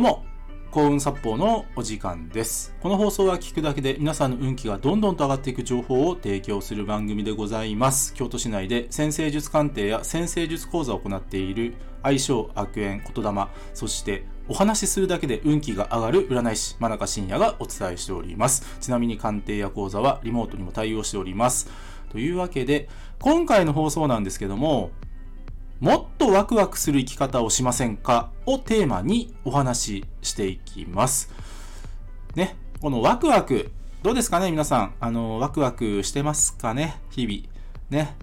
うも、幸運殺法のお時間です。この放送は聞くだけで皆さんの運気がどんどんと上がっていく情報を提供する番組でございます。京都市内で先生術鑑定や先生術講座を行っている相性悪縁言霊、そしてお話しするだけで運気が上がる占い師、真中信也がお伝えしております。ちなみに鑑定や講座はリモートにも対応しております。というわけで、今回の放送なんですけども、もっとワクワクする生き方をしませんか？をテーマにお話ししていきます。ね、このワクワク、どうですかね皆さん？あの、ワクワクしてますかね？日々。ね。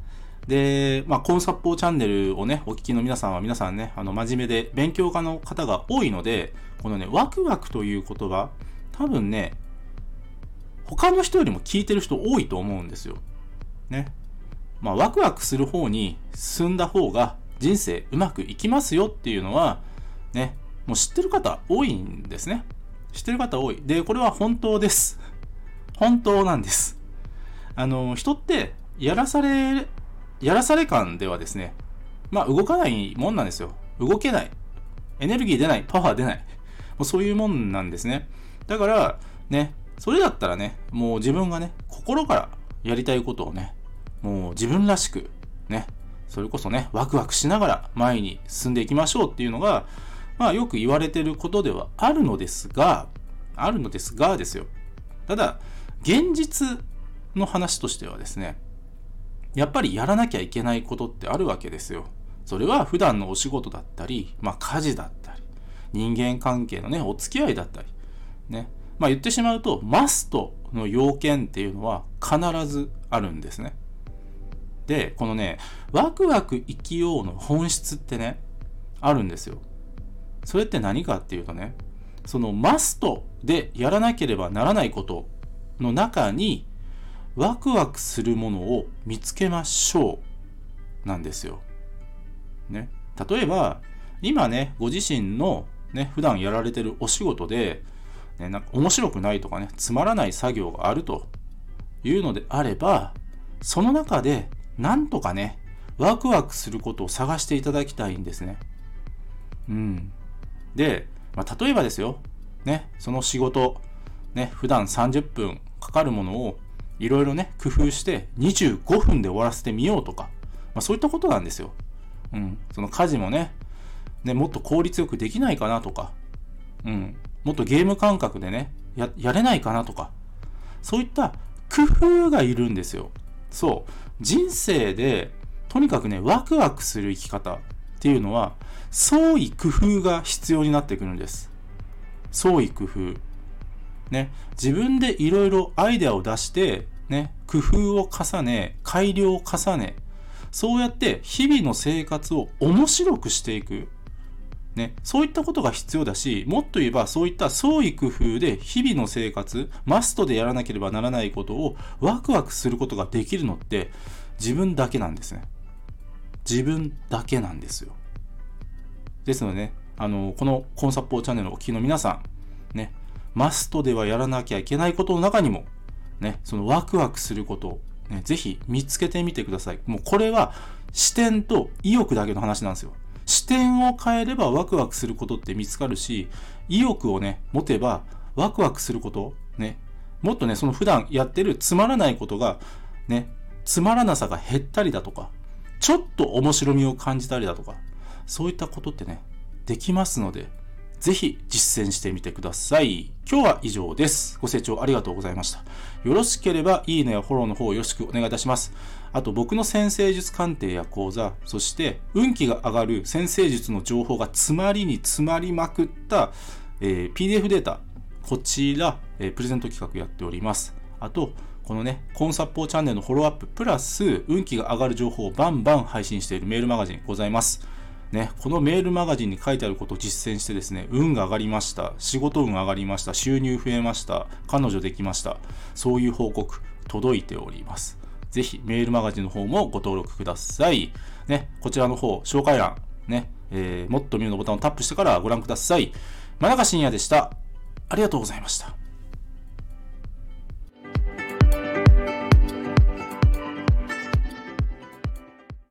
で、まあ、コンサッポーチャンネルをね、お聞きの皆さんは皆さんね、あの、真面目で勉強家の方が多いので、このね、ワクワクという言葉、多分ね、他の人よりも聞いてる人多いと思うんですよ。ね。まあ、ワクワクする方に進んだ方が人生うまくいきますよっていうのは、ね、もう知ってる方多いんですね。知ってる方多い。で、これは本当です。本当なんです。あの、人って、やらされ、やらされ感ではですね、まあ、動かないもんなんですよ。動けない。エネルギー出ない。パワー出ない。もうそういうもんなんですね。だから、ね、それだったらね、もう自分がね、心からやりたいことをね、もう自分らしく、ね、それこそね、ワクワクしながら前に進んでいきましょうっていうのが、まあよく言われてることではあるのですが、あるのですがですよ。ただ、現実の話としてはですね、やっぱりやらなきゃいけないことってあるわけですよ。それは普段のお仕事だったり、まあ家事だったり、人間関係のね、お付き合いだったり、ね。まあ言ってしまうと、マストの要件っていうのは必ずあるんですね。で、このね、ワクワク生きようの本質ってね、あるんですよ。それって何かっていうとね、そのマストでやらなければならないことの中に、ワクワクするものを見つけましょう。なんですよ。ね。例えば、今ね、ご自身のね、普段やられてるお仕事で、ね、なんか面白くないとかね、つまらない作業があるというのであれば、その中でなんとかね、ワクワクすることを探していただきたいんですね。うん。で、まあ、例えばですよ、ね、その仕事、ね、普段30分かかるものをいろいろね、工夫して25分で終わらせてみようとか、まあ、そういったことなんですよ。うん。その家事もね、ね、もっと効率よくできないかなとか、うん。もっとゲーム感覚でね、や、やれないかなとか、そういった工夫がいるんですよ。そう。人生で、とにかくね、ワクワクする生き方っていうのは、創意工夫が必要になってくるんです。創意工夫。ね。自分でいろいろアイデアを出して、ね、工夫を重ね、改良を重ね、そうやって日々の生活を面白くしていく。ね、そういったことが必要だし、もっと言えばそういった創意工夫で日々の生活、マストでやらなければならないことをワクワクすることができるのって自分だけなんですね。自分だけなんですよ。ですのでね、あの、このコンサッポーチャンネルをお聞きの皆さん、ね、マストではやらなきゃいけないことの中にも、ね、そのワクワクすることを、ね、ぜひ見つけてみてください。もうこれは視点と意欲だけの話なんですよ。視点を変えればワクワクすることって見つかるし、意欲をね、持てばワクワクすること、ね、もっとね、その普段やってるつまらないことが、ね、つまらなさが減ったりだとか、ちょっと面白みを感じたりだとか、そういったことってね、できますので、ぜひ実践してみてください。今日は以上です。ご清聴ありがとうございました。よろしければ、いいねやフォローの方よろしくお願いいたします。あと、僕の先生術鑑定や講座、そして、運気が上がる先生術の情報が詰まりに詰まりまくった、えー PDF データ、こちら、えープレゼント企画やっております。あと、このね、コンサッポーチャンネルのフォローアップ、プラス、運気が上がる情報をバンバン配信しているメールマガジンございます。ね、このメールマガジンに書いてあることを実践してですね、運が上がりました。仕事運が上がりました。収入増えました。彼女できました。そういう報告、届いております。ぜひ、メールマガジンの方もご登録ください。ね、こちらの方、紹介欄、ね、えーもっと見るのボタンをタップしてからご覧ください。真中信也でした。ありがとうございました。